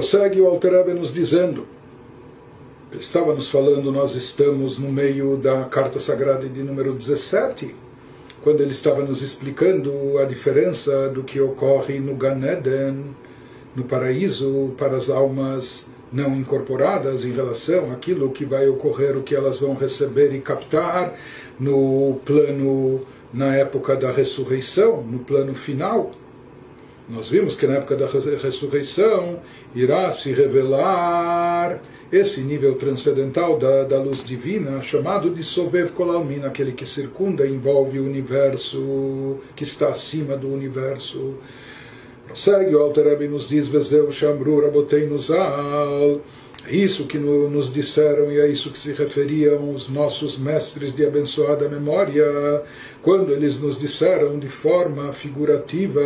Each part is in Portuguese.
Prossegue o Alter nos dizendo, ele estava nos falando, nós estamos no meio da Carta Sagrada de número 17, quando ele estava nos explicando a diferença do que ocorre no Gan Eden, no paraíso, para as almas não incorporadas em relação àquilo que vai ocorrer, o que elas vão receber e captar no plano, na época da ressurreição, no plano final. Nós vimos que na época da ressurreição irá se revelar esse nível transcendental da, da luz divina, chamado de Sobev Kolalmin, aquele que circunda e envolve o universo, que está acima do universo. Prossegue, o Alter Rebbe nos diz, Vezeu Shamru Rabotei Nuzal, é isso que nos disseram e é isso que se referiam os nossos mestres de abençoada memória, quando eles nos disseram de forma figurativa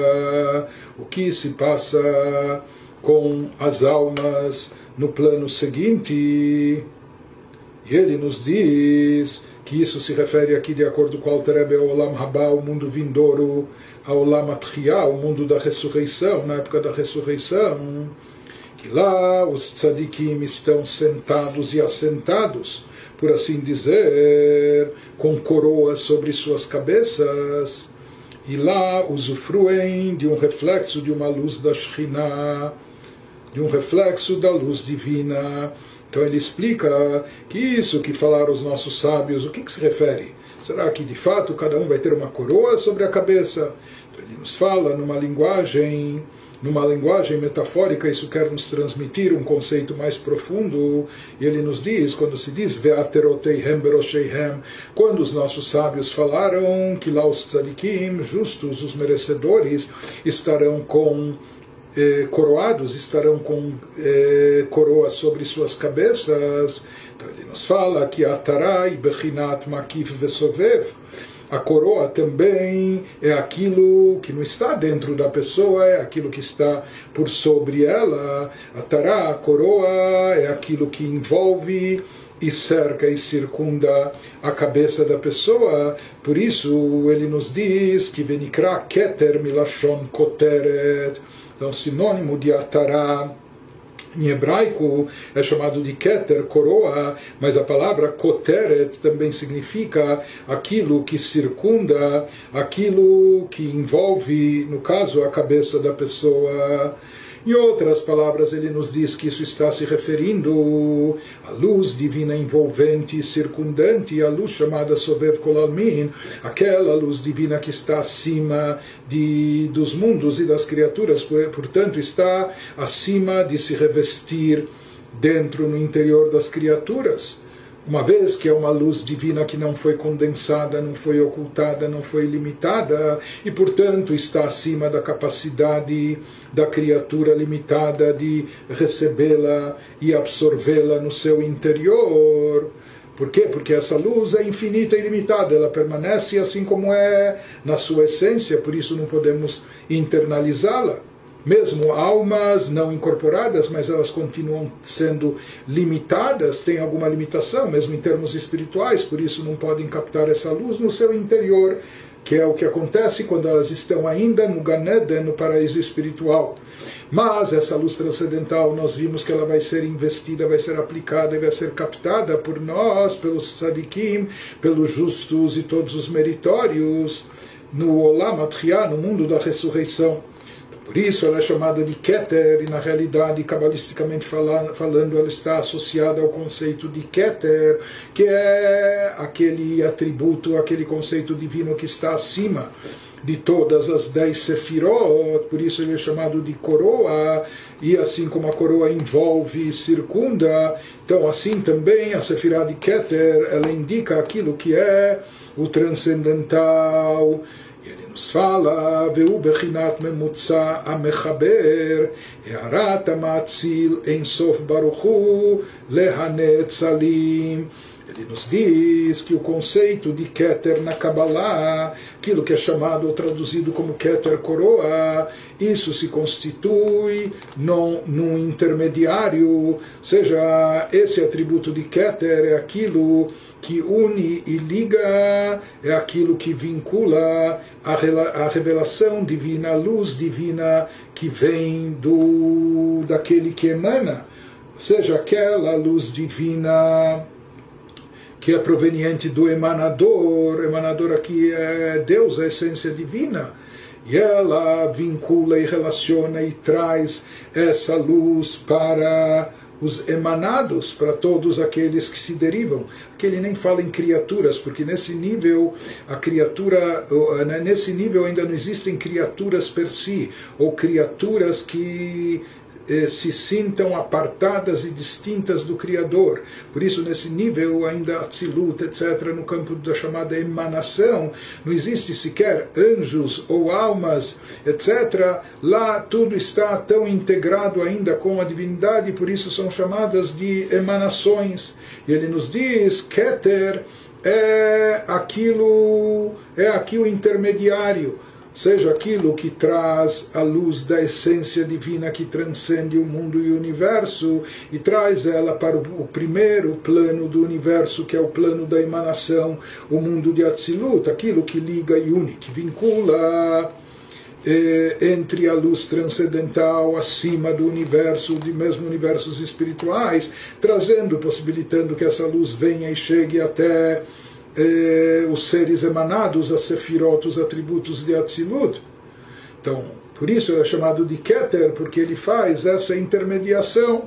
o que se passa com as almas no plano seguinte. E ele nos diz que isso se refere aqui, de acordo com Alterebe, ao Olam Rabá, o mundo vindouro, ao Olam Atchia, o mundo da ressurreição, na época da ressurreição, que lá os tzadikim estão sentados e assentados, por assim dizer, com coroas sobre suas cabeças, e lá usufruem de um reflexo de uma luz da Shekhinah, de um reflexo da luz divina. Então ele explica que isso que falaram os nossos sábios, o que, que se refere? Será que de fato cada um vai ter uma coroa sobre a cabeça? Então ele nos fala numa linguagem numa linguagem metafórica, isso quer nos transmitir um conceito mais profundo. E ele nos diz, quando se diz quando os nossos sábios falaram que lá os tzadikim, justos, os merecedores, estarão com eh, coroados estarão com eh, coroas sobre suas cabeças. Então ele nos fala que Atarai Bechinat Makif Vesovev. A coroa também é aquilo que não está dentro da pessoa, é aquilo que está por sobre ela. A tará, a coroa, é aquilo que envolve e cerca e circunda a cabeça da pessoa. Por isso ele nos diz que Venikra Keter Milashon Koteret então, sinônimo de Atará em hebraico é chamado de Keter, coroa, mas a palavra Koteret também significa aquilo que circunda, aquilo que envolve, no caso, a cabeça da pessoa. Em outras palavras, ele nos diz que isso está se referindo à luz divina envolvente e circundante, a luz chamada Sobev Kolalmin, aquela luz divina que está acima de, dos mundos e das criaturas, portanto, está acima de se revestir dentro, no interior das criaturas uma vez que é uma luz divina que não foi condensada, não foi ocultada, não foi limitada, e portanto está acima da capacidade da criatura limitada de recebê-la e absorvê-la no seu interior. Por quê? Porque essa luz é infinita e ilimitada, ela permanece assim como é na sua essência, por isso não podemos internalizá-la mesmo almas não incorporadas, mas elas continuam sendo limitadas, têm alguma limitação, mesmo em termos espirituais, por isso não podem captar essa luz no seu interior, que é o que acontece quando elas estão ainda no Ganeden, no paraíso espiritual. Mas essa luz transcendental, nós vimos que ela vai ser investida, vai ser aplicada e vai ser captada por nós, pelos tzadikim, pelos justos e todos os meritórios, no Olam Atchia, no mundo da ressurreição. Por isso ela é chamada de Keter, e na realidade, cabalisticamente falando, ela está associada ao conceito de Keter, que é aquele atributo, aquele conceito divino que está acima de todas as dez sefirot, por isso ele é chamado de coroa, e assim como a coroa envolve e circunda, então assim também a sefirá de Keter, ela indica aquilo que é o transcendental, nos fala, והוא בחינת ממוצע המחבר, הערת המאציל אין סוף ברוך הוא להנצלים. Ele nos diz que o conceito de Keter na Kabbalah, aquilo que é chamado ou traduzido como Keter coroa, isso se constitui num, num intermediário, ou seja, esse atributo de Keter é aquilo que une e liga, é aquilo que vincula a, revelação divina, a luz divina que vem do daquele que emana, ou seja, aquela luz divina que é proveniente do emanador, emanador aqui é Deus, a essência divina, e ela vincula e relaciona e traz essa luz para os emanados, para todos aqueles que se derivam. Que ele nem fala em criaturas, porque nesse nível a criatura, né, nesse nível ainda não existem criaturas per si, ou criaturas que se sintam apartadas e distintas do Criador. Por isso, nesse nível, ainda Atzilut, etc., no campo da chamada emanação, não existe sequer anjos ou almas, etc. Lá tudo está tão integrado ainda com a divindade, por isso são chamadas de emanações. E ele nos diz, Keter é aquilo, é aqui o intermediário seja aquilo que traz a luz da essência divina que transcende o mundo e o universo e traz ela para o primeiro plano do universo, que é o plano da emanação, o mundo de Atzilut, aquilo que liga e une, que vincula eh, entre a luz transcendental acima do universo, de mesmo universos espirituais, trazendo, possibilitando que essa luz venha e chegue até eh, os seres emanados, a sefirot, os atributos de Atzilut. Então, por isso ele é chamado de Keter, porque ele faz essa intermediação,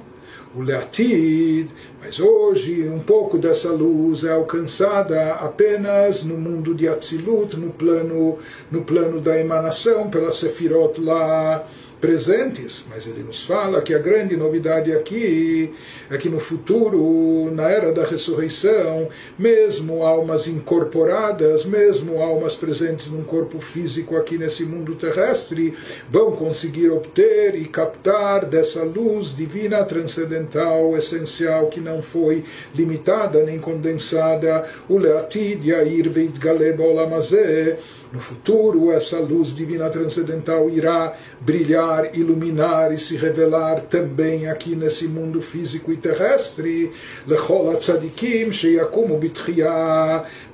o Leatid, mas hoje um pouco dessa luz é alcançada apenas no mundo de Atzilut, no plano, no plano da emanação, pela Sefirot lá presentes, mas ele nos fala que a grande novidade aqui é que no futuro, na era da ressurreição, mesmo almas incorporadas, mesmo almas presentes num corpo físico aqui nesse mundo terrestre, vão conseguir obter e captar dessa luz divina transcendental, essencial, que não foi limitada nem condensada, o Leatid Yair Veit Galeb Olamazeh, no futuro, essa luz divina transcendental irá brilhar, iluminar e se revelar também aqui nesse mundo físico e terrestre. Lechol tzadikim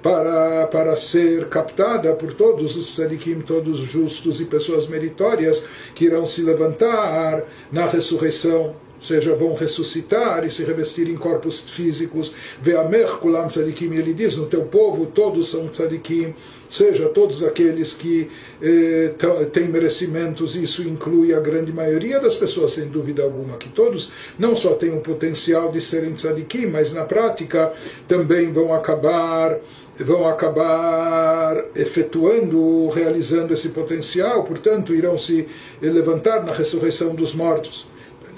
para para ser captada por todos os tzadikim, todos justos e pessoas meritórias que irão se levantar na ressurreição seja, vão ressuscitar e se revestir em corpos físicos. Ve'amer kulam tzadikim, ele diz, no teu povo todos são tzadikim, seja, todos aqueles que eh, têm merecimentos, isso inclui a grande maioria das pessoas, sem dúvida alguma, que todos não só têm o potencial de serem tzadikim, mas na prática também vão acabar vão acabar efetuando, realizando esse potencial, portanto, irão se levantar na ressurreição dos mortos.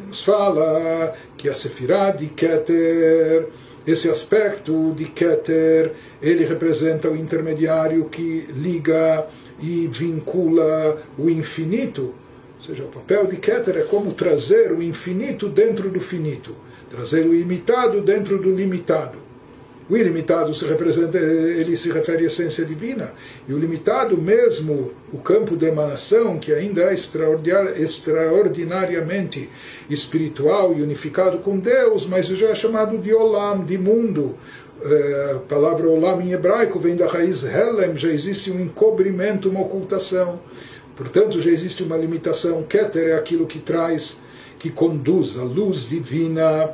Nos fala que a Sefirah de Keter, esse aspecto de Keter, ele representa o intermediário que liga e vincula o infinito. Ou seja, o papel de Keter é como trazer o infinito dentro do finito, trazer o ilimitado dentro do limitado. O ilimitado se representa, ele se refere à essência divina, e o limitado mesmo, o campo de emanação, que ainda é extraordinariamente espiritual e unificado com Deus, mas já é chamado de olam, de mundo. É, a palavra olam em hebraico vem da raiz helem, já existe um encobrimento, uma ocultação. Portanto, já existe uma limitação. Keter é aquilo que traz, que conduz a luz divina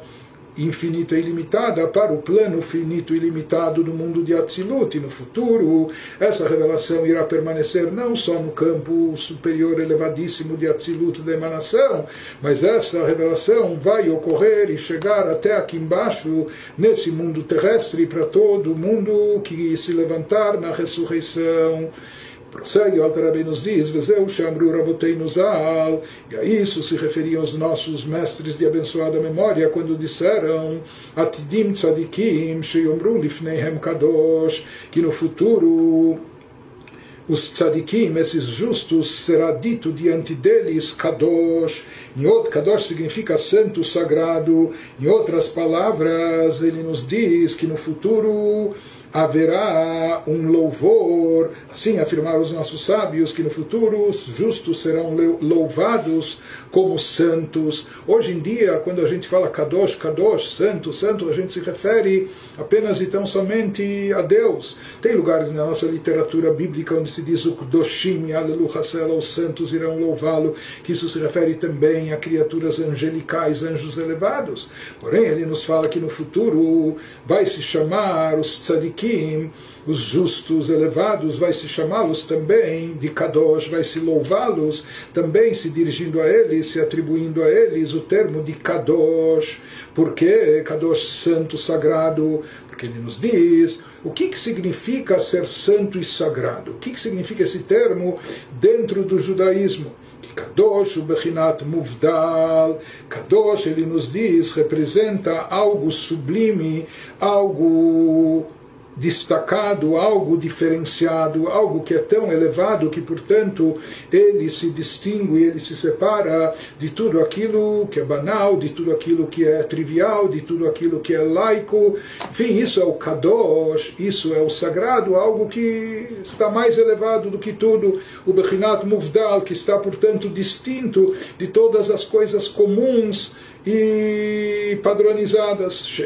infinita e ilimitada para o plano finito e limitado do mundo de Atzilut. E no futuro, essa revelação irá permanecer não só no campo superior elevadíssimo de Atzilut da emanação, mas essa revelação vai ocorrer e chegar até aqui embaixo, nesse mundo terrestre, para todo mundo que se levantar na ressurreição. Prossegue, o Alter nos diz, Vezeu Shamru Rabotei Zal, e a isso se referiam os nossos mestres de abençoada memória quando disseram Atidim Tzadikim Sheyomru Lifneihem Kadosh, que no futuro os tzadikim, esses justos, será dito diante deles Kadosh. Kadosh significa santo, sagrado. Em outras palavras, ele nos diz que no futuro haverá um louvor, assim afirmaram os nossos sábios, que no futuro os justos serão louvados como santos. Hoje em dia, quando a gente fala Kadosh, Kadosh, santo, santo, a gente se refere apenas e tão somente a Deus. Tem lugares na nossa literatura bíblica onde se diz o Kudoshim, Aleluia, os santos irão louvá-lo, que isso se refere também a criaturas angelicais, anjos elevados. Porém, ele nos fala que no futuro vai se chamar os tzadikim, os justos elevados, vai se chamá-los também de Kadosh, vai se louvá-los também se dirigindo a eles, se atribuindo a eles o termo de Kadosh. Porque Kadosh, santo, sagrado, porque ele nos diz o que, que significa ser santo e sagrado. O que, que significa esse termo dentro do judaísmo? Kadosh, o Bechinat Muvdal, Kadosh, ele nos diz, representa algo sublime, algo destacado, algo diferenciado, algo que é tão elevado que, portanto, ele se distingue, ele se separa de tudo aquilo que é banal, de tudo aquilo que é trivial, de tudo aquilo que é laico. Enfim, isso é o Kadosh, isso é o sagrado, algo que está mais elevado do que tudo. O Bechinat Muvdal, que está, portanto, distinto de todas as coisas comuns e padronizadas.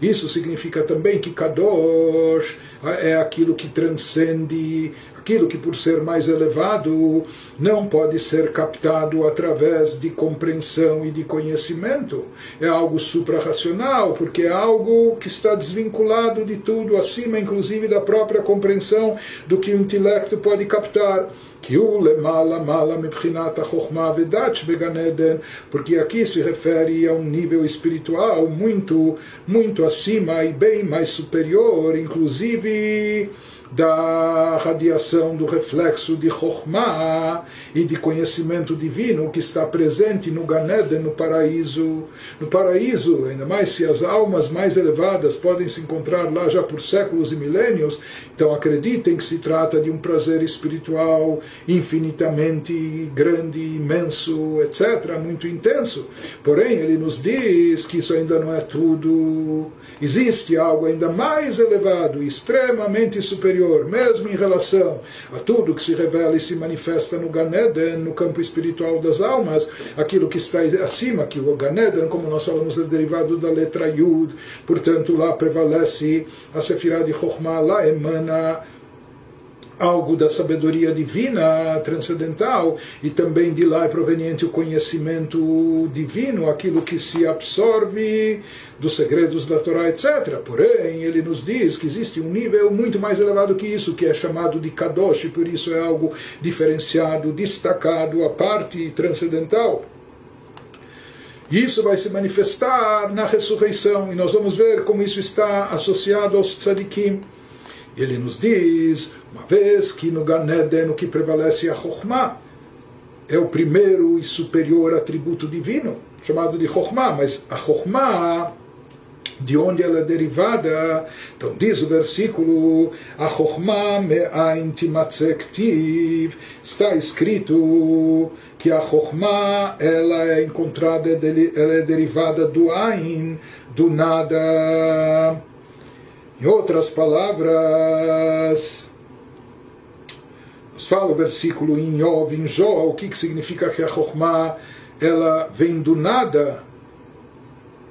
Isso significa também que Kadosh é aquilo que transcende, aquilo que, por ser mais elevado, não pode ser captado através de compreensão e de conhecimento. É algo suprarracional, porque é algo que está desvinculado de tudo, acima inclusive da própria compreensão do que o intelecto pode captar porque aqui se refere a um nível espiritual muito, muito acima e bem mais superior, inclusive da radiação do reflexo de Chokhmah e de conhecimento divino que está presente no Ganeden, no paraíso. No paraíso, ainda mais se as almas mais elevadas podem se encontrar lá já por séculos e milênios, então acreditem que se trata de um prazer espiritual infinitamente grande, imenso, etc., muito intenso. Porém, ele nos diz que isso ainda não é tudo. Existe algo ainda mais elevado, extremamente superior, mesmo em relação a tudo que se revela e se manifesta no Ganeden, no campo espiritual das almas, aquilo que está acima, que o Ganeden, como nós falamos, é derivado da letra Yud, portanto lá prevalece a Sefirah de Chokhmah, lá emana algo da sabedoria divina transcendental e também de lá é proveniente o conhecimento divino, aquilo que se absorve dos segredos da Torá, etc. Porém, ele nos diz que existe um nível muito mais elevado que isso, que é chamado de Kadosh, e por isso é algo diferenciado, destacado, a parte transcendental. Isso vai se manifestar na ressurreição, e nós vamos ver como isso está associado aos tzadikim. Ele nos diz, uma vez que no Ganeden o que prevalece é a Chokhmah, é o primeiro e superior atributo divino, chamado de Chokhmah, mas a Chokhmah, de onde ela é derivada, então diz o versículo, a Chokhmah me'ain está escrito que a Chokhmah ela é encontrada, ela é derivada do Ain, do nada. Em outras palavras, nos fala o versículo em Yov, em Jó, o que, que significa que a Chokhmah ela vem do nada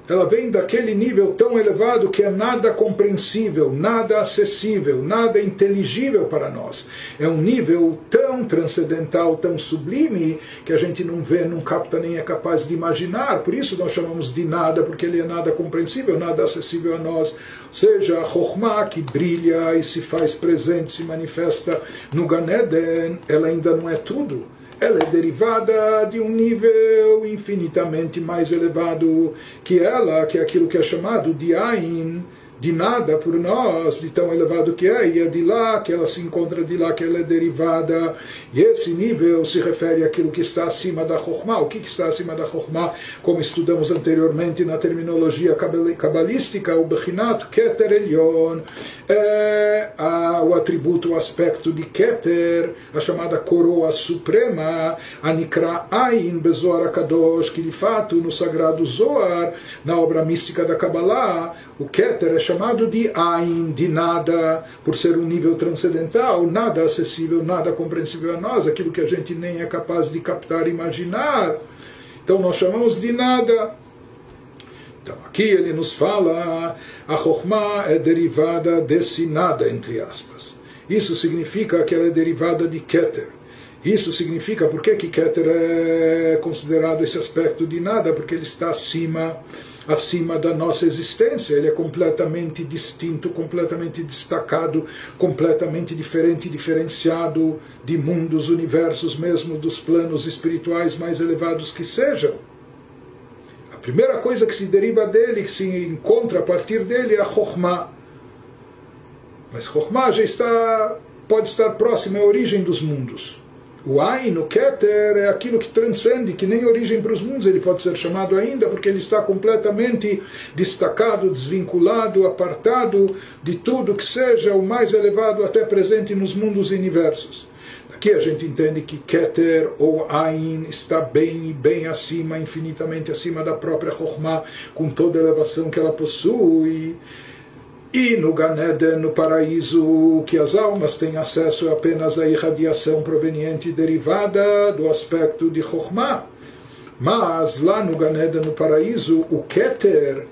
ela vem daquele nível tão elevado que é nada compreensível, nada acessível, nada inteligível para nós. É um nível tão transcendental, tão sublime, que a gente não vê, não capta, nem é capaz de imaginar. Por isso nós chamamos de nada, porque ele é nada compreensível, nada acessível a nós. Seja, a Chokhmah que brilha e se faz presente, se manifesta no Ganeden, ela ainda não é tudo ela é derivada de um nível infinitamente mais elevado que ela, que é aquilo que é chamado de Ain, de nada por nós, de tão elevado que é, e é de lá que ela se encontra, de lá que ela é derivada. E esse nível se refere àquilo que está acima da Chokhmah. O que está acima da Chokhmah? Como estudamos anteriormente na terminologia cabalística, o Bechinat Keter Elyon, é o atributo, o aspecto de Keter, a chamada coroa suprema, a Nikra Ain Bezoar Kadosh, que de fato no sagrado Zoar, na obra mística da Kabbalah, o Keter é chamado de Ain, de nada, por ser um nível transcendental, nada acessível, nada compreensível a nós, aquilo que a gente nem é capaz de captar imaginar. Então nós chamamos de nada. Então aqui ele nos fala a Chokhmah é derivada desse nada, entre aspas. Isso significa que ela é derivada de Keter. Isso significa, por que, que Keter é considerado esse aspecto de nada? Porque ele está acima, acima da nossa existência, ele é completamente distinto, completamente destacado, completamente diferente, diferenciado de mundos, universos, mesmo dos planos espirituais mais elevados que sejam. Primeira coisa que se deriva dele, que se encontra a partir dele, é a Chokhmah. Mas Chokhmah já está, pode estar próximo à origem dos mundos. O Ain, o Keter, é aquilo que transcende, que nem origem para os mundos ele pode ser chamado ainda, porque ele está completamente destacado, desvinculado, apartado de tudo que seja o mais elevado até presente nos mundos e universos. Aqui a gente entende que Keter ou Ain está bem e bem acima, infinitamente acima da própria Chokhmah, com toda a elevação que ela possui. E no Ganeden, no paraíso, que as almas têm acesso apenas à irradiação proveniente derivada do aspecto de Chokhmah. Mas lá no Ganeden, no paraíso, o Keter,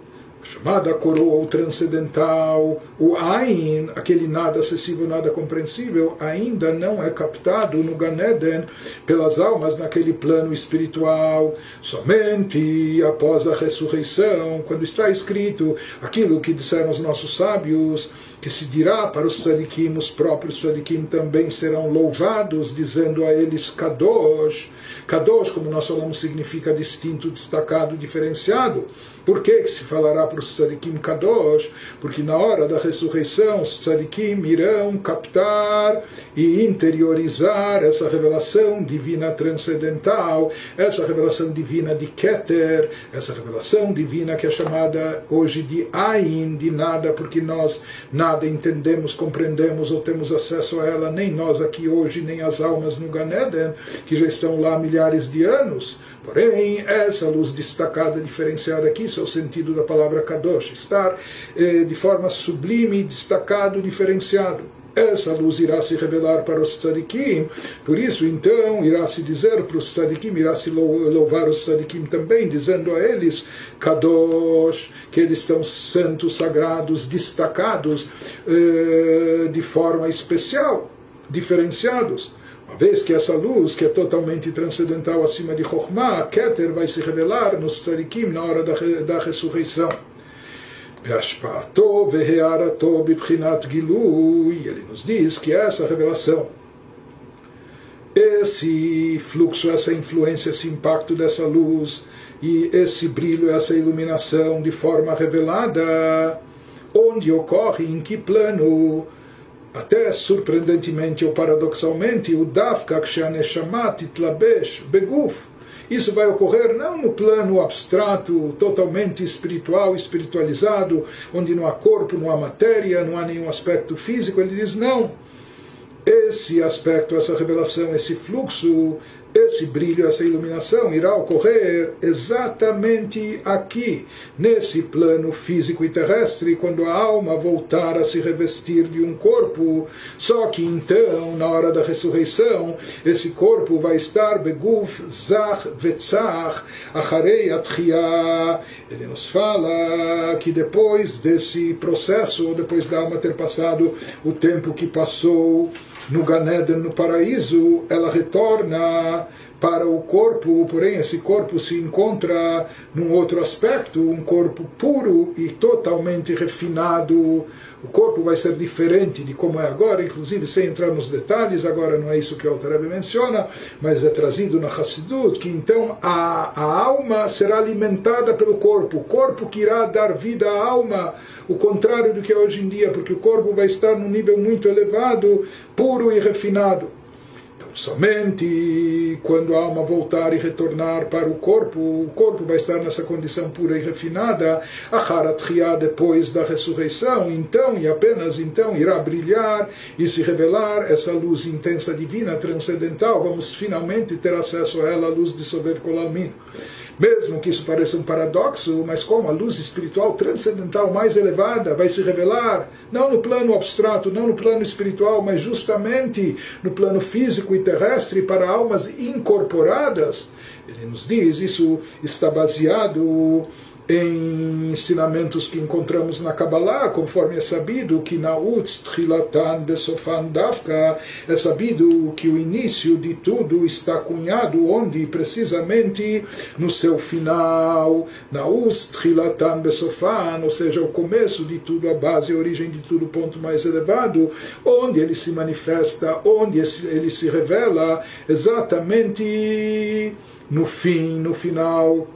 chamada coroa ou transcendental, o Ain, aquele nada acessível, nada compreensível, ainda não é captado no Ganeden pelas almas naquele plano espiritual. Somente após a ressurreição, quando está escrito aquilo que disseram os nossos sábios, que se dirá para os tzadikim, os próprios tzadikim também serão louvados, dizendo a eles Kadosh. Kadosh, como nós falamos, significa distinto, destacado, diferenciado. Por que, que se falará para os tzadikim kadosh? Porque na hora da ressurreição os tzadikim irão captar e interiorizar essa revelação divina transcendental, essa revelação divina de Keter, essa revelação divina que é chamada hoje de Ain, de nada, porque nós entendemos, compreendemos ou temos acesso a ela, nem nós aqui hoje, nem as almas no Ganeden, que já estão lá há milhares de anos. Porém, essa luz destacada, diferenciada aqui, isso é o sentido da palavra Kadosh, estar eh, de forma sublime, destacado, diferenciado. Essa luz irá se revelar para os tzadikim, por isso então irá se dizer para os tzadikim, irá se louvar os tzadikim também, dizendo a eles, Kadosh, que eles estão santos, sagrados, destacados eh, de forma especial, diferenciados. Uma vez que essa luz, que é totalmente transcendental acima de Chokhmah, Keter, vai se revelar nos tzadikim na hora da, da ressurreição. Ele nos diz que essa revelação, esse fluxo, essa influência, esse impacto dessa luz e esse brilho, essa iluminação de forma revelada, onde ocorre, em que plano, até surpreendentemente ou paradoxalmente, o Dafka Kshaneshama Titlabesh Beguf. Isso vai ocorrer não no plano abstrato, totalmente espiritual, espiritualizado, onde não há corpo, não há matéria, não há nenhum aspecto físico. Ele diz: não. Esse aspecto, essa revelação, esse fluxo esse brilho, essa iluminação irá ocorrer exatamente aqui, nesse plano físico e terrestre, quando a alma voltar a se revestir de um corpo. Só que então, na hora da ressurreição, esse corpo vai estar beguf zach vetzach acharei atchia. Ele nos fala que depois desse processo, depois da alma ter passado o tempo que passou, no Ganeden, no paraíso, ela retorna para o corpo, porém esse corpo se encontra num outro aspecto, um corpo puro e totalmente refinado. O corpo vai ser diferente de como é agora, inclusive sem entrar nos detalhes, agora não é isso que o Altareb menciona, mas é trazido na Hassidut, que então a, a alma será alimentada pelo corpo, o corpo que irá dar vida à alma, o contrário do que é hoje em dia, porque o corpo vai estar num nível muito elevado, puro e refinado Somente quando a alma voltar e retornar para o corpo, o corpo vai estar nessa condição pura e refinada, a Haratria depois da ressurreição, então e apenas então irá brilhar e se revelar essa luz intensa divina, transcendental. Vamos finalmente ter acesso a ela, a luz de Kolalmin. Mesmo que isso pareça um paradoxo, mas como a luz espiritual transcendental mais elevada vai se revelar, não no plano abstrato, não no plano espiritual, mas justamente no plano físico e terrestre para almas incorporadas, ele nos diz, isso está baseado em ensinamentos que encontramos na Kabbalah, conforme é sabido que na Utz Trilatan Besofan Dafka, é sabido que o início de tudo está cunhado onde? Precisamente no seu final, na Utz Trilatan Besofan, ou seja, o começo de tudo, a base, a origem de tudo, o ponto mais elevado, onde ele se manifesta, onde ele se revela exatamente no fim, no final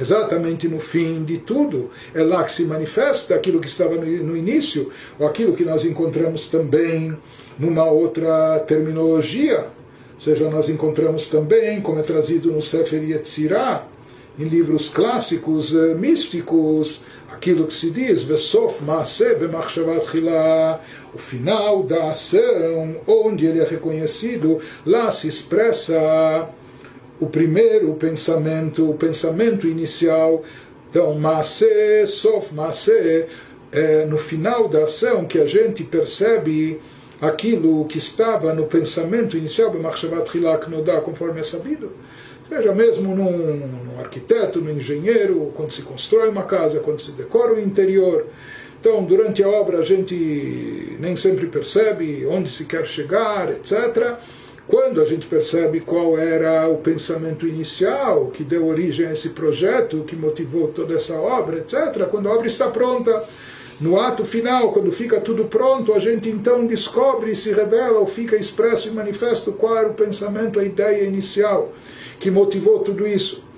exatamente no fim de tudo, é lá que se manifesta aquilo que estava no início, ou aquilo que nós encontramos também numa outra terminologia. Ou seja, nós encontramos também, como é trazido no Sefer Yetzirah, em livros clássicos eh, místicos, aquilo que se diz, Vesof Maaseh Bemachshavat o final da ação, onde ele é reconhecido, lá se expressa o primeiro pensamento, o pensamento inicial. Então, Maaseh, Sof Maaseh, é no final da ação que a gente percebe aquilo que estava no pensamento inicial, conforme é sabido. Seja mesmo num, num arquiteto, num engenheiro, quando se constrói uma casa, quando se decora o interior. Então, durante a obra, a gente nem sempre percebe onde se quer chegar, etc. Quando a gente percebe qual era o pensamento inicial que deu origem a esse projeto, que motivou toda essa obra, etc., quando a obra está pronta, no ato final, quando fica tudo pronto, a gente então descobre, se revela, ou fica expresso e manifesto qual era o pensamento, a ideia inicial que motivou tudo isso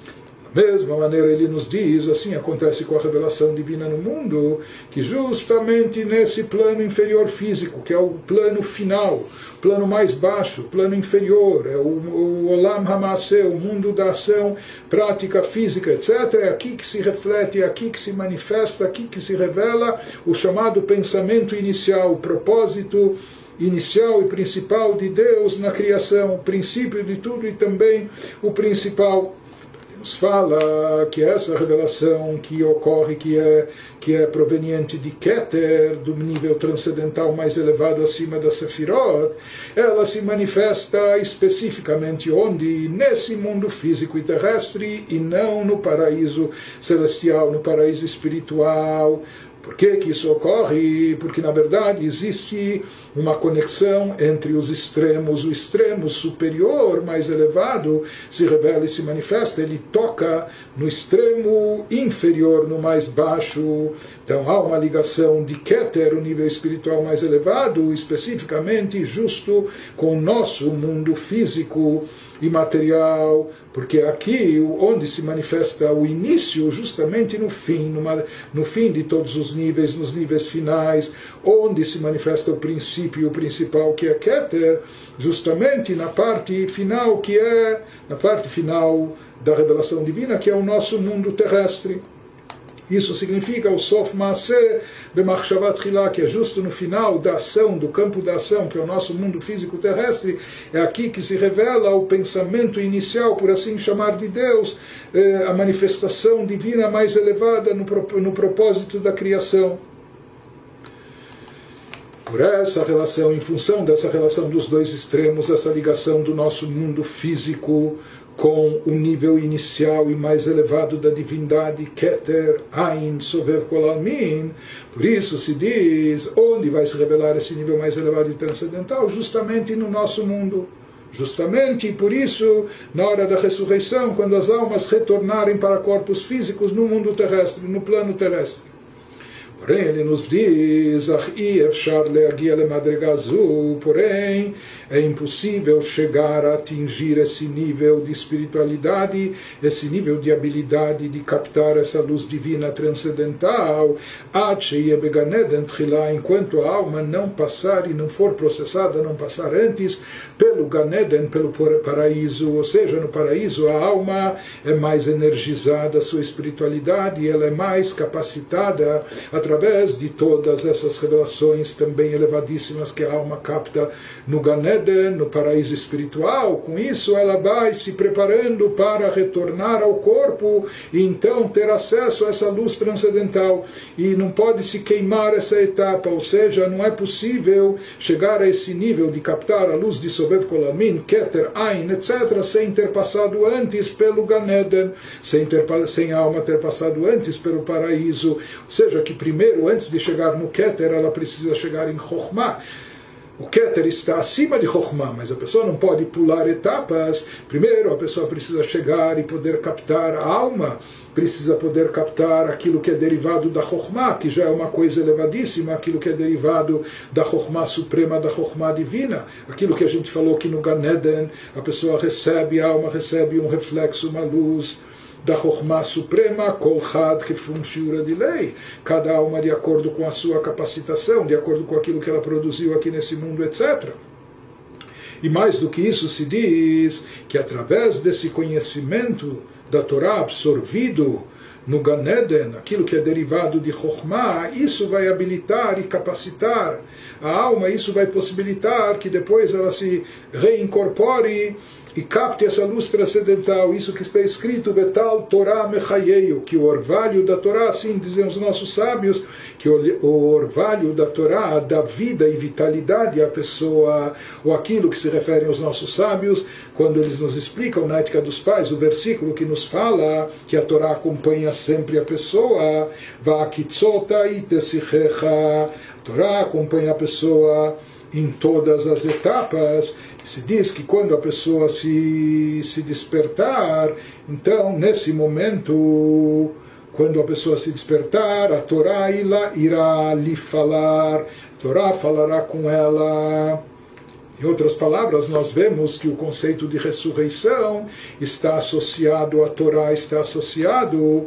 mesma maneira, ele nos diz, assim acontece com a revelação divina no mundo, que justamente nesse plano inferior físico, que é o plano final, plano mais baixo, plano inferior, é o, o Olam Hamase, o mundo da ação, prática física, etc., é aqui que se reflete, é aqui que se manifesta, é aqui que se revela o chamado pensamento inicial, o propósito inicial e principal de Deus na criação, o princípio de tudo e também o principal nos fala que essa revelação que ocorre, que é, que é proveniente de Keter, do nível transcendental mais elevado acima da Sefirot, ela se manifesta especificamente onde? Nesse mundo físico e terrestre e não no paraíso celestial, no paraíso espiritual, por que, que isso ocorre? Porque, na verdade, existe uma conexão entre os extremos. O extremo superior, mais elevado, se revela e se manifesta, ele toca no extremo inferior, no mais baixo. Então, há uma ligação de Keter, o nível espiritual mais elevado, especificamente justo com o nosso mundo físico imaterial, porque aqui onde se manifesta o início, justamente no fim, numa, no fim de todos os níveis, nos níveis finais, onde se manifesta o princípio o principal que é Keter, justamente na parte final que é, na parte final da revelação divina, que é o nosso mundo terrestre. Isso significa o Sof Maaseh B'machshavat Chilá, que é justo no final da ação, do campo da ação, que é o nosso mundo físico terrestre, é aqui que se revela o pensamento inicial, por assim chamar, de Deus, eh, a manifestação divina mais elevada no propósito da criação. Por essa relação, em função dessa relação dos dois extremos, essa ligação do nosso mundo físico com o nível inicial e mais elevado da divindade, Keter, Ain, Sovev Kolalmin. Por isso se diz onde vai se revelar esse nível mais elevado e transcendental, justamente no nosso mundo. Justamente por isso, na hora da ressurreição, quando as almas retornarem para corpos físicos no mundo terrestre, no plano terrestre. Porém, ele nos diz, porém, é impossível chegar a atingir esse nível de espiritualidade, esse nível de habilidade de captar essa luz divina transcendental, enquanto a alma não passar e não for processada, não passar antes pelo Ganeden, pelo paraíso, ou seja, no paraíso a alma é mais energizada, a sua espiritualidade, ela é mais capacitada através de todas essas revelações também elevadíssimas que a alma capta no Ganeden, no paraíso espiritual. Com isso, ela vai se preparando para retornar ao corpo e então ter acesso a essa luz transcendental. E não pode se queimar essa etapa, ou seja, não é possível chegar a esse nível de captar a luz de Sobev Kolamin, Keter, Ain, etc., sem ter passado antes pelo Ganeden, sem, ter, sem a alma ter passado antes pelo paraíso. Ou seja, que primeiro, antes de chegar no Keter, ela precisa chegar em Chokhmah. O Keter está acima de Chokhmah, mas a pessoa não pode pular etapas. Primeiro, a pessoa precisa chegar e poder captar a alma, precisa poder captar aquilo que é derivado da Chokhmah, que já é uma coisa elevadíssima, aquilo que é derivado da Chokhmah suprema, da Chokhmah divina, aquilo que a gente falou que no Ganeden, a pessoa recebe, a alma recebe um reflexo, uma luz da Chokhmah Suprema, Kolhad Kefum de lei, cada alma de acordo com a sua capacitação, de acordo com aquilo que ela produziu aqui nesse mundo, etc. E mais do que isso se diz que através desse conhecimento da Torá absorvido no Ganeden, aquilo que é derivado de Chokhmah, isso vai habilitar e capacitar a alma, isso vai possibilitar que depois ela se reincorpore e capte essa luz transcendental, isso que está escrito, Betal Torah Mechayeio, que o orvalho da Torá, assim dizem os nossos sábios, que o orvalho da Torá dá vida e vitalidade à pessoa, ou aquilo que se refere aos nossos sábios, quando eles nos explicam na Ética dos Pais, o versículo que nos fala que a Torá acompanha sempre a pessoa, Vakitzota itesichecha, a Torá acompanha a pessoa em todas as etapas, se diz que quando a pessoa se, se despertar, então nesse momento, quando a pessoa se despertar, a Torá irá lhe falar, a Torá falará com ela. Em outras palavras, nós vemos que o conceito de ressurreição está associado à Torá, está associado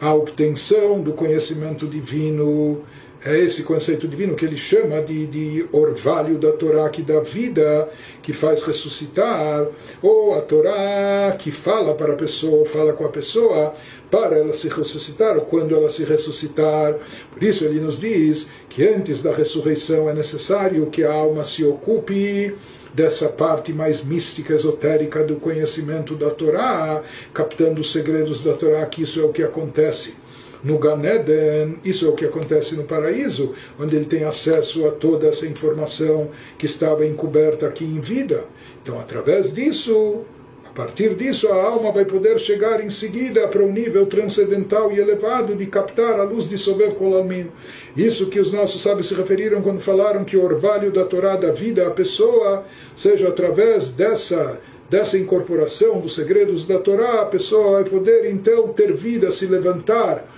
à obtenção do conhecimento divino é esse conceito divino que ele chama de, de orvalho da Torá que dá vida, que faz ressuscitar, ou a Torá que fala para a pessoa, fala com a pessoa para ela se ressuscitar, ou quando ela se ressuscitar. Por isso ele nos diz que antes da ressurreição é necessário que a alma se ocupe dessa parte mais mística, esotérica do conhecimento da Torá, captando os segredos da Torá, que isso é o que acontece no Ganeden, isso é o que acontece no paraíso, onde ele tem acesso a toda essa informação que estava encoberta aqui em vida. Então, através disso, a partir disso, a alma vai poder chegar em seguida para um nível transcendental e elevado de captar a luz de Sobev Kolalmin. Isso que os nossos sábios se referiram quando falaram que o orvalho da Torá da vida à pessoa, seja através dessa dessa incorporação dos segredos da Torá, a pessoa vai poder então ter vida, se levantar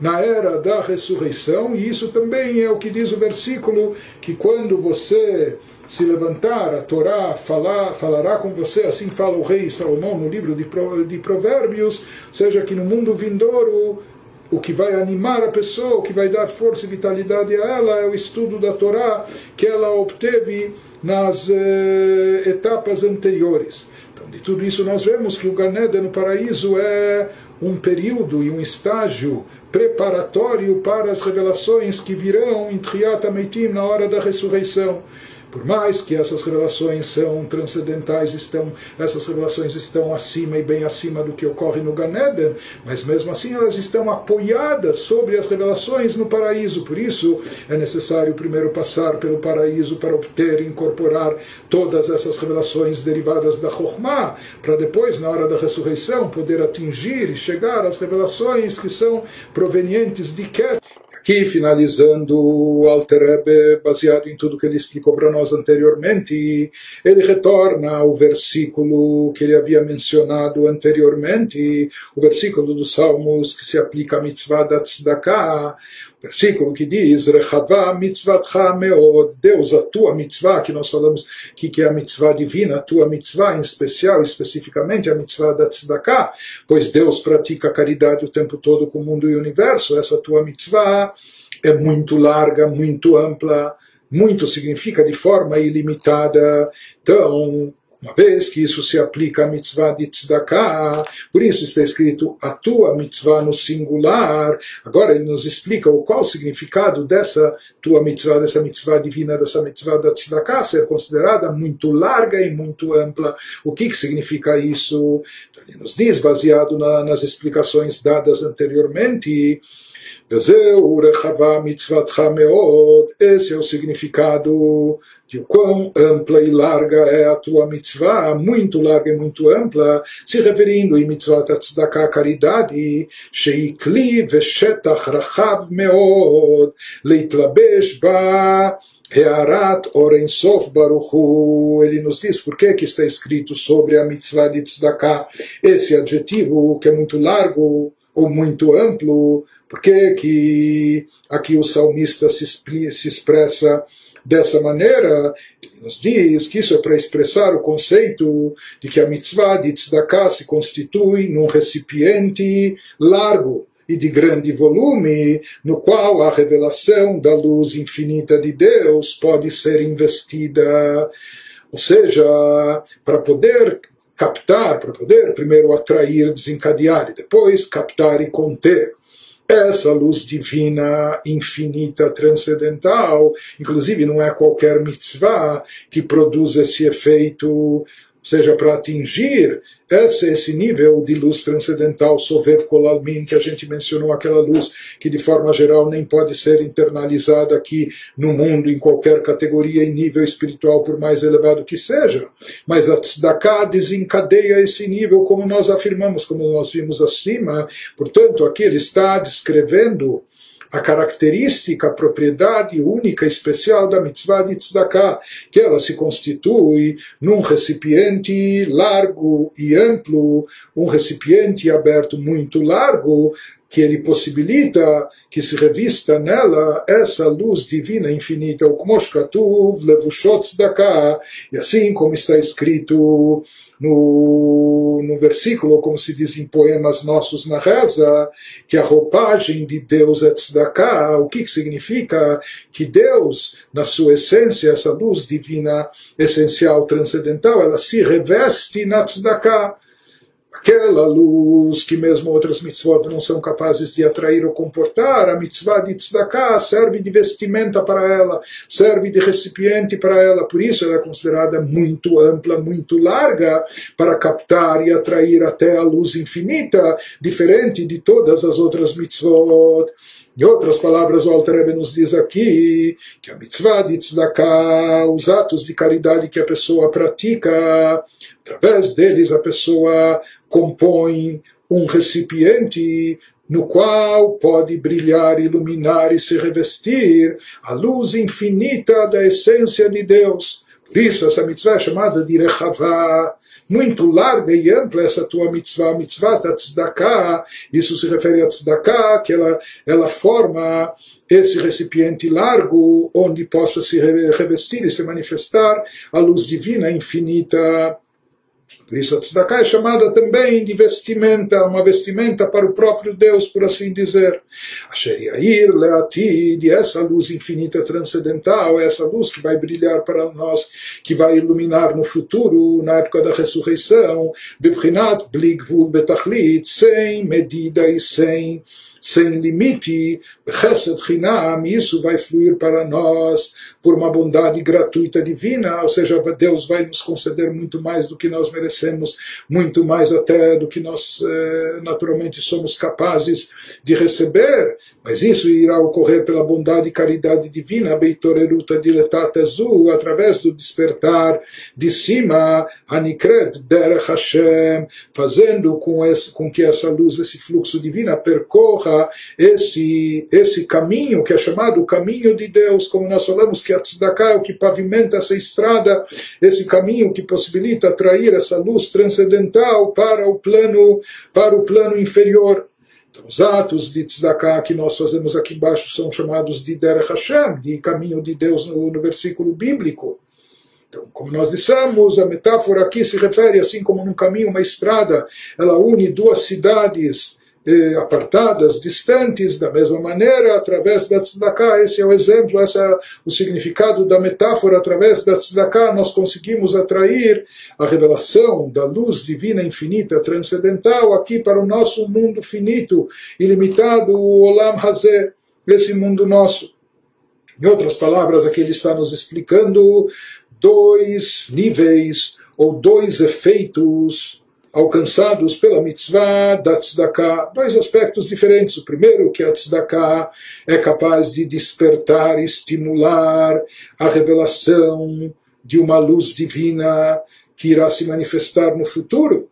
na era da ressurreição, e isso também é o que diz o versículo, que quando você se levantar, a Torá falar, falará com você, assim fala o rei Salomão no livro de, de Provérbios, seja que no mundo vindouro o que vai animar a pessoa, o que vai dar força e vitalidade a ela é o estudo da Torá que ela obteve nas eh, etapas anteriores. De tudo isso, nós vemos que o Ganeda no paraíso é um período e um estágio preparatório para as revelações que virão em Triat Ameitim na hora da ressurreição. Por mais que essas revelações são transcendentais, estão, essas revelações estão acima e bem acima do que ocorre no Ganeden, mas mesmo assim elas estão apoiadas sobre as revelações no paraíso. Por isso é necessário primeiro passar pelo paraíso para obter e incorporar todas essas revelações derivadas da Chokhmah, para depois, na hora da ressurreição, poder atingir e chegar às revelações que são provenientes de Ket. Aqui, finalizando o Alter Rebbe, baseado em tudo que ele explicou para nós anteriormente, ele retorna ao versículo que ele havia mencionado anteriormente, o versículo dos Salmos que se aplica à mitzvah da tzedakah, versículo que diz Rechavá mitzvatcha meod, Deus, a tua mitzvah, que nós falamos que, que é a mitzvah divina, a tua mitzvah em especial, especificamente a mitzvah da tzedakah, pois Deus pratica caridade o tempo todo com o mundo e o universo, essa tua mitzvah é muito larga, muito ampla, muito significa de forma ilimitada, então uma vez que isso se aplica à mitzvah de tzedakah, por isso está escrito a tua mitzvah no singular. Agora ele nos explica o qual o significado dessa tua mitzvah, dessa mitzvah divina, dessa mitzvah da tzedakah, ser considerada muito larga e muito ampla. O que, que significa isso? Então, ele nos diz, baseado na, nas explicações dadas anteriormente, esse é o significado de quão ampla e larga é a tua mitzvah, muito larga e muito ampla, se referindo em mitzvah tzedakah, caridade, sheikli veshetach rachav meod, leitlabesh ba, Rearat Orensof Baruchu, ele nos diz por que, que está escrito sobre a mitzvah de tzedakah? Esse adjetivo que é muito largo ou muito amplo, por que, que aqui o salmista se, se expressa dessa maneira? Ele nos diz que isso é para expressar o conceito de que a mitzvah de tzedakah se constitui num recipiente largo e de grande volume, no qual a revelação da luz infinita de Deus pode ser investida. Ou seja, para poder captar, para poder primeiro atrair, desencadear e depois captar e conter essa luz divina, infinita, transcendental, inclusive não é qualquer mitzvah que produz esse efeito, seja para atingir esse, esse nível de luz transcendental, Sovev Kolalmin, que a gente mencionou, aquela luz que de forma geral nem pode ser internalizada aqui no mundo, em qualquer categoria e nível espiritual, por mais elevado que seja. Mas a Tzedakah desencadeia esse nível, como nós afirmamos, como nós vimos acima. Portanto, aqui ele está descrevendo a característica, a propriedade única, especial da mitzvah de tzedakah, que ela se constitui num recipiente largo e amplo, um recipiente aberto muito largo, que ele possibilita que se revista nela essa luz divina infinita, o Kmoshkatuv Levushot Tzedakah, e assim como está escrito no, no versículo, como se diz em poemas nossos na reza, que a roupagem de Deus é tzedakah, o que, que significa? Que Deus, na sua essência, essa luz divina essencial, transcendental, ela se reveste na tzedakah aquela luz que mesmo outras mitzvot não são capazes de atrair ou comportar, a mitzvah de tzedakah serve de vestimenta para ela, serve de recipiente para ela, por isso ela é considerada muito ampla, muito larga, para captar e atrair até a luz infinita, diferente de todas as outras mitzvot. Em outras palavras, o Alter nos diz aqui que a mitzvah de tzedakah, os atos de caridade que a pessoa pratica, através deles a pessoa compõe um recipiente no qual pode brilhar, iluminar e se revestir a luz infinita da essência de Deus. Por isso, essa mitzvah é chamada de Rechavá, muito larga e ampla essa tua mitzvah, mitzvah da tzedakah, isso se refere a tzedakah, que ela, ela forma esse recipiente largo onde possa se revestir e se manifestar a luz divina infinita por isso a tzedakah é chamada também de vestimenta, uma vestimenta para o próprio Deus, por assim dizer. Asher Yair Leatid, essa luz infinita transcendental, essa luz que vai brilhar para nós, que vai iluminar no futuro, na época da ressurreição, Bibrinat Bligvul Betachlit, sem medida e sem sem limite, Chesed Hinam, isso vai fluir para nós por uma bondade gratuita divina, ou seja, Deus vai nos conceder muito mais do que nós merecemos, muito mais até do que nós eh, naturalmente somos capazes de receber. Mas isso irá ocorrer pela bondade e caridade divina, Beitoreruta diletat azul, através do despertar de cima, Anikret derech Hashem, fazendo com, esse, com que essa luz, esse fluxo divino percorra esse, esse caminho que é chamado caminho de Deus, como nós falamos que a tzedakah é o que pavimenta essa estrada, esse caminho que possibilita atrair essa luz transcendental para o plano, para o plano inferior. Então, os atos de tzedakah que nós fazemos aqui embaixo são chamados de Derech Hashem, de caminho de Deus no, no versículo bíblico. Então, como nós dissemos, a metáfora aqui se refere assim como num caminho, uma estrada, ela une duas cidades apartadas, distantes, da mesma maneira, através da tzedakah, esse é o exemplo, esse é o significado da metáfora, através da tzedakah nós conseguimos atrair a revelação da luz divina infinita, transcendental, aqui para o nosso mundo finito, ilimitado, o Olam Hazeh, esse mundo nosso. Em outras palavras, aqui ele está nos explicando dois níveis ou dois efeitos alcançados pela mitzvah da tzedakah. Dois aspectos diferentes. O primeiro, que a tzedakah é capaz de despertar, estimular a revelação de uma luz divina que irá se manifestar no futuro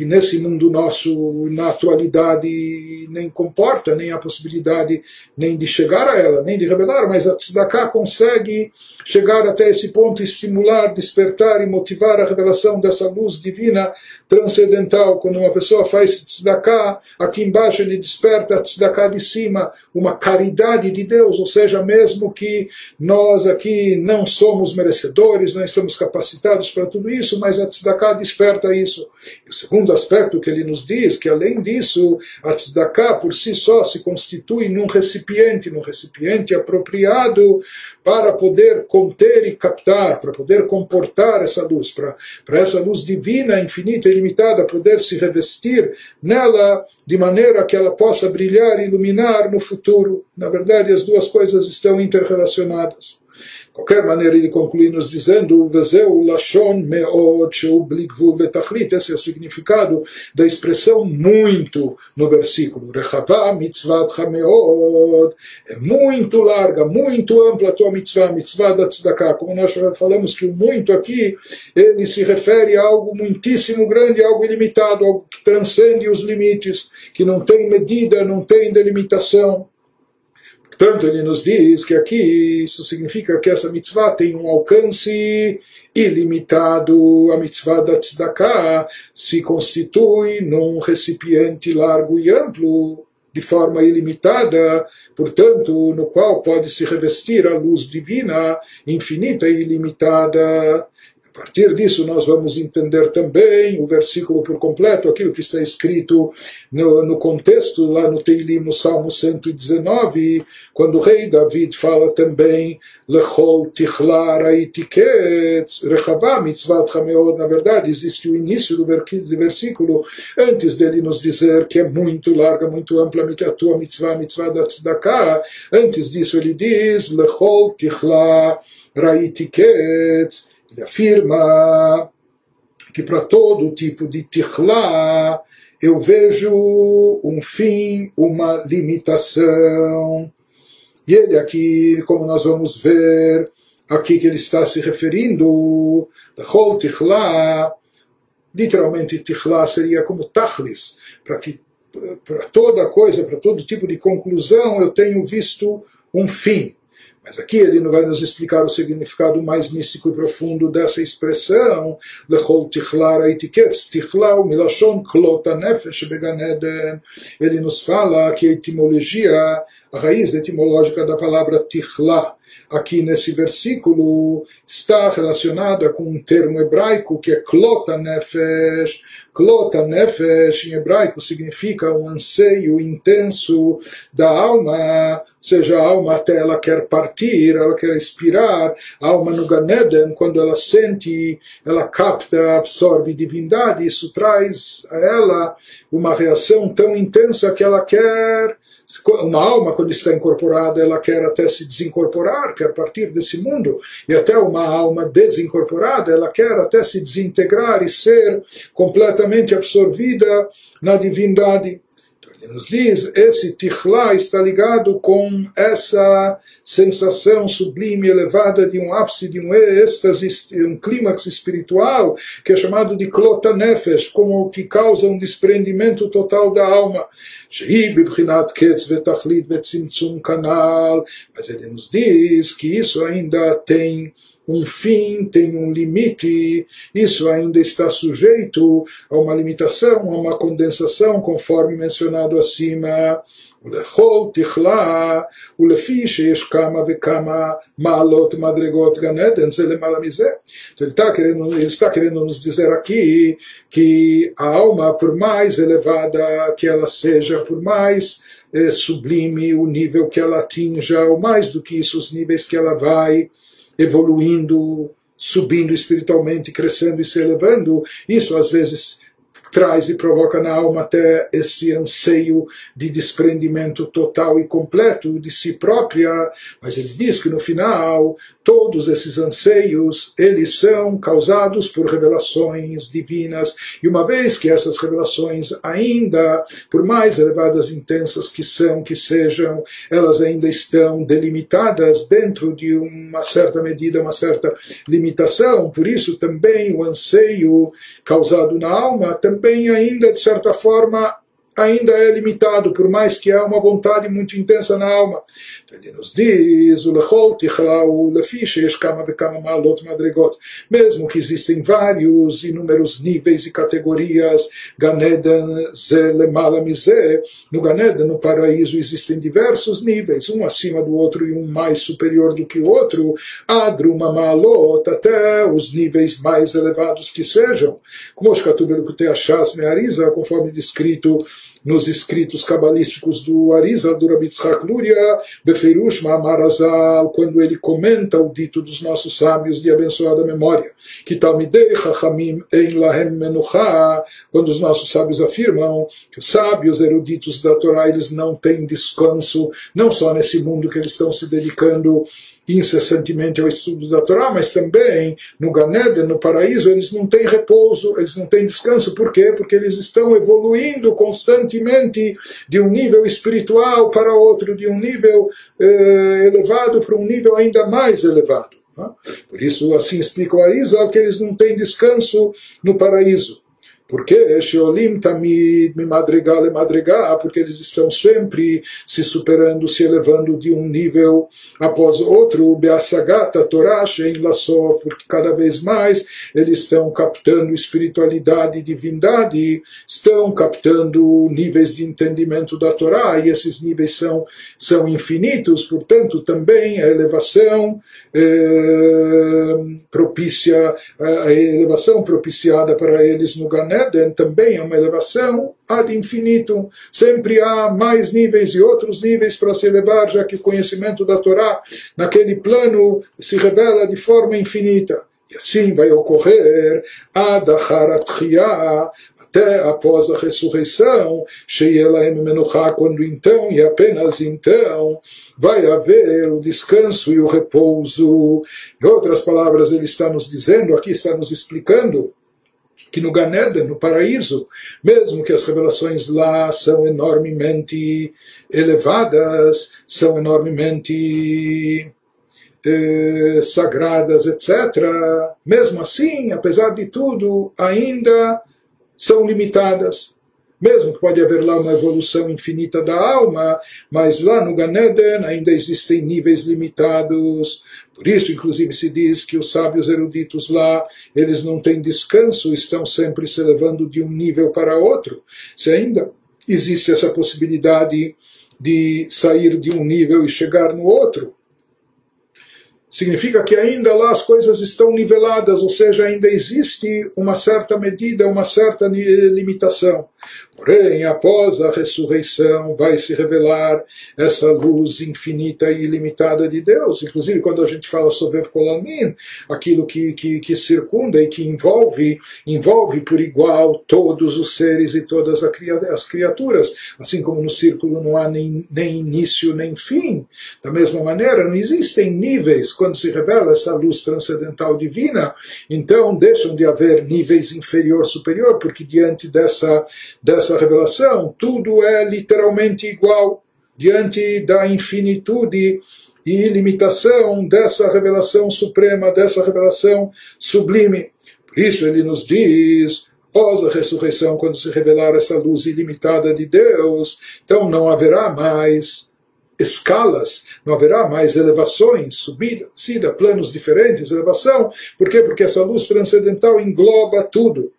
que nesse mundo nosso, na atualidade, nem comporta, nem a possibilidade nem de chegar a ela, nem de revelar, mas a Tzedakah consegue chegar até esse ponto, estimular, despertar e motivar a revelação dessa luz divina transcendental. Quando uma pessoa faz Tzedakah, aqui embaixo ele desperta a Tzedakah de cima, uma caridade de Deus, ou seja, mesmo que nós aqui não somos merecedores, não estamos capacitados para tudo isso, mas a Tzedakah desperta isso. E o segundo aspecto que ele nos diz, que além disso, a tzedakah por si só se constitui num recipiente, num recipiente apropriado para poder conter e captar, para poder comportar essa luz, para, para essa luz divina, infinita e ilimitada poder se revestir nela de maneira que ela possa brilhar e iluminar no futuro. Na verdade, as duas coisas estão interrelacionadas qualquer maneira, ele conclui nos dizendo: Vezeu lashon bligvul vetachlit. Esse é o significado da expressão muito no versículo. Rechavá mitzvat meod. É muito larga, muito ampla a tua mitzvah, mitzvah da tzedakah. Como nós já falamos que o muito aqui, ele se refere a algo muitíssimo grande, algo ilimitado, algo que transcende os limites, que não tem medida, não tem delimitação. Portanto, ele nos diz que aqui isso significa que essa mitzvah tem um alcance ilimitado. A mitzvah da tzedakah se constitui num recipiente largo e amplo, de forma ilimitada, portanto, no qual pode se revestir a luz divina infinita e ilimitada. A partir disso, nós vamos entender também o versículo por completo, aquilo que está escrito no, no contexto, lá no Teilim, no Salmo 119, quando o rei David fala também Lechol tichlar aitiketz rechavá mitzvat hameod. Na verdade, existe o início do versículo antes dele nos dizer que é muito larga, muito ampla a tua mitzvah, mitzvah da tzedakah. Antes disso, ele diz Lechol tichlar aitiketz ele afirma que para todo tipo de tihlá eu vejo um fim, uma limitação. E ele aqui, como nós vamos ver, aqui que ele está se referindo, Chol Tichla, literalmente Tichla seria como Tachlis, para que para toda coisa, para todo tipo de conclusão, eu tenho visto um fim. Mas aqui ele vai nos explicar o significado mais místico e profundo dessa expressão, lechol tichlar aitiketz, tichlar milashon klota nefesh beganeden. Ele nos fala que a etimologia, a raiz etimológica da palavra tichlar, aqui nesse versículo está relacionada com um termo hebraico que é klota nefesh, Klota Nefesh, em hebraico, significa um anseio intenso da alma, ou seja, a alma até ela quer partir, ela quer expirar. A alma no Ganeden, quando ela sente, ela capta, absorve divindade, isso traz a ela uma reação tão intensa que ela quer uma alma, quando está incorporada, ela quer até se desincorporar, quer partir desse mundo, e até uma alma desincorporada, ela quer até se desintegrar e ser completamente absorvida na divindade. Ele nos diz, esse tichla está ligado com essa sensação sublime, elevada de um ápice, de um êxtase, um clímax espiritual, que é chamado de klota nefesh, como que causa um desprendimento total da alma. Mas ele nos diz que isso ainda tem um fim, tem um limite, isso ainda está sujeito a uma limitação, a uma condensação, conforme mencionado acima. ולכל תכלה, ולפי שיש כמה וכמה מעלות מדרגות גן עדן, זה למעלה מזה. Ele está, querendo, ele está querendo nos dizer aqui que a alma, por mais elevada que ela seja, por mais eh, sublime o nível que ela atinja, ou mais do que isso, os níveis que ela vai evoluindo, subindo espiritualmente, crescendo e se elevando, isso às vezes traz e provoca na alma até esse anseio de desprendimento total e completo de si própria, mas ele diz que no final todos esses anseios, eles são causados por revelações divinas, e uma vez que essas revelações ainda, por mais elevadas e intensas que são, que sejam, elas ainda estão delimitadas dentro de uma certa medida, uma certa limitação, por isso também o anseio causado na alma também ainda, de certa forma, ainda é limitado, por mais que há uma vontade muito intensa na alma. Ele nos diz. Mesmo que existem vários, inúmeros níveis e categorias, Ganeden no Ganeden, no paraíso, existem diversos níveis, um acima do outro e um mais superior do que o outro, adruma malot, até os níveis mais elevados que sejam. Como os Katubel Kutei Ashas Meariza, conforme descrito nos escritos cabalísticos do Arizal, do Rabi Tzchak Luria, Beferush Ma'amar Azal, quando ele comenta o dito dos nossos sábios de abençoada memória, que Talmidei Chachamim Ein Lahem Menucha, quando os nossos sábios afirmam que os sábios eruditos da Torá, eles não têm descanso, não só nesse mundo que eles estão se dedicando incessantemente ao estudo da Torá, mas também no Ganeden, no paraíso, eles não têm repouso, eles não têm descanso. Por quê? Porque eles estão evoluindo constantemente de um nível espiritual para outro, de um nível eh, elevado para um nível ainda mais elevado. Tá? Por isso, assim explica o Arizal, que eles não têm descanso no paraíso. Porque Sheolim Tamid me madrigal e madrigal, porque eles estão sempre se superando, se elevando de um nível após outro, Beasagata Torah Shein porque cada vez mais eles estão captando espiritualidade e divindade, estão captando níveis de entendimento da Torá, e esses níveis são, são infinitos, portanto, também a elevação eh, propícia, a elevação propiciada para eles no Gané Eden também é uma elevação ad infinito. Sempre há mais níveis e outros níveis para se elevar, já que o conhecimento da Torá naquele plano se revela de forma infinita. E assim vai ocorrer Adacharat até após a ressurreição, Sheyelahem Menuchá, quando então e apenas então vai haver o descanso e o repouso. Em outras palavras, ele está nos dizendo, aqui está nos explicando, que no Ganeda, no paraíso, mesmo que as revelações lá são enormemente elevadas, são enormemente eh, sagradas, etc., mesmo assim, apesar de tudo, ainda são limitadas. Mesmo que pode haver lá uma evolução infinita da alma, mas lá no Ganeden ainda existem níveis limitados. Por isso, inclusive, se diz que os sábios eruditos lá, eles não têm descanso, estão sempre se elevando de um nível para outro. Se ainda existe essa possibilidade de sair de um nível e chegar no outro, significa que ainda lá as coisas estão niveladas, ou seja, ainda existe uma certa medida, uma certa limitação. Porém, após a ressurreição, vai se revelar essa luz infinita e ilimitada de Deus. Inclusive, quando a gente fala sobre Kolamin, aquilo que, que, que circunda e que envolve, envolve por igual todos os seres e todas as criaturas. Assim como no círculo não há nem, nem início nem fim. Da mesma maneira, não existem níveis quando se revela essa luz transcendental divina. Então, deixam de haver níveis inferior, superior, porque diante dessa, dessa essa revelação, tudo é literalmente igual diante da infinitude e ilimitação dessa revelação suprema, dessa revelação sublime. Por isso ele nos diz, após a ressurreição, quando se revelar essa luz ilimitada de Deus, então não haverá mais escalas, não haverá mais elevações, subida, descida, planos diferentes, elevação. Por quê? Porque essa luz transcendental engloba tudo,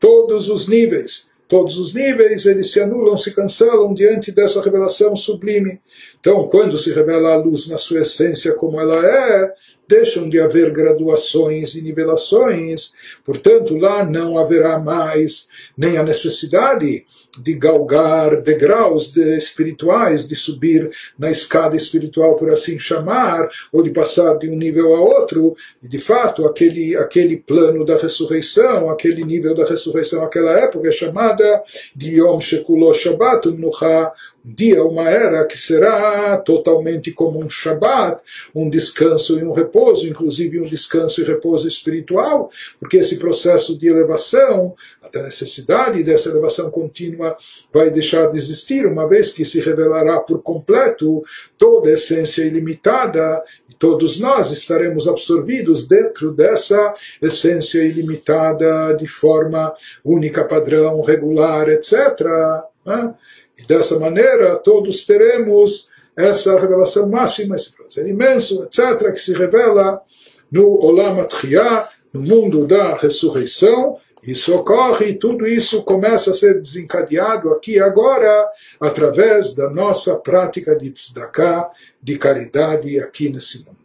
todos os níveis. Todos os níveis eles se anulam, se cancelam diante dessa revelação sublime. Então, quando se revela a luz na sua essência como ela é, deixam de haver graduações e nivelações, portanto, lá não haverá mais nem a necessidade de galgar degraus de espirituais, de subir na escada espiritual, por assim chamar, ou de passar de um nível a outro, e de fato, aquele, aquele plano da ressurreição, aquele nível da ressurreição naquela época é chamada de Yom Shekulo Shabbat Nuha, dia, uma era que será totalmente como um Shabbat, um descanso e um repouso, inclusive um descanso e repouso espiritual, porque esse processo de elevação a necessidade dessa elevação contínua vai deixar de existir, uma vez que se revelará por completo toda a essência ilimitada e todos nós estaremos absorvidos dentro dessa essência ilimitada de forma única, padrão, regular, etc. Né? E dessa maneira todos teremos essa revelação máxima, esse prazer imenso, etc., que se revela no Olam Atchiyah, no mundo da ressurreição, isso ocorre, tudo isso começa a ser desencadeado aqui agora, através da nossa prática de tzedakah, de caridade aqui nesse mundo.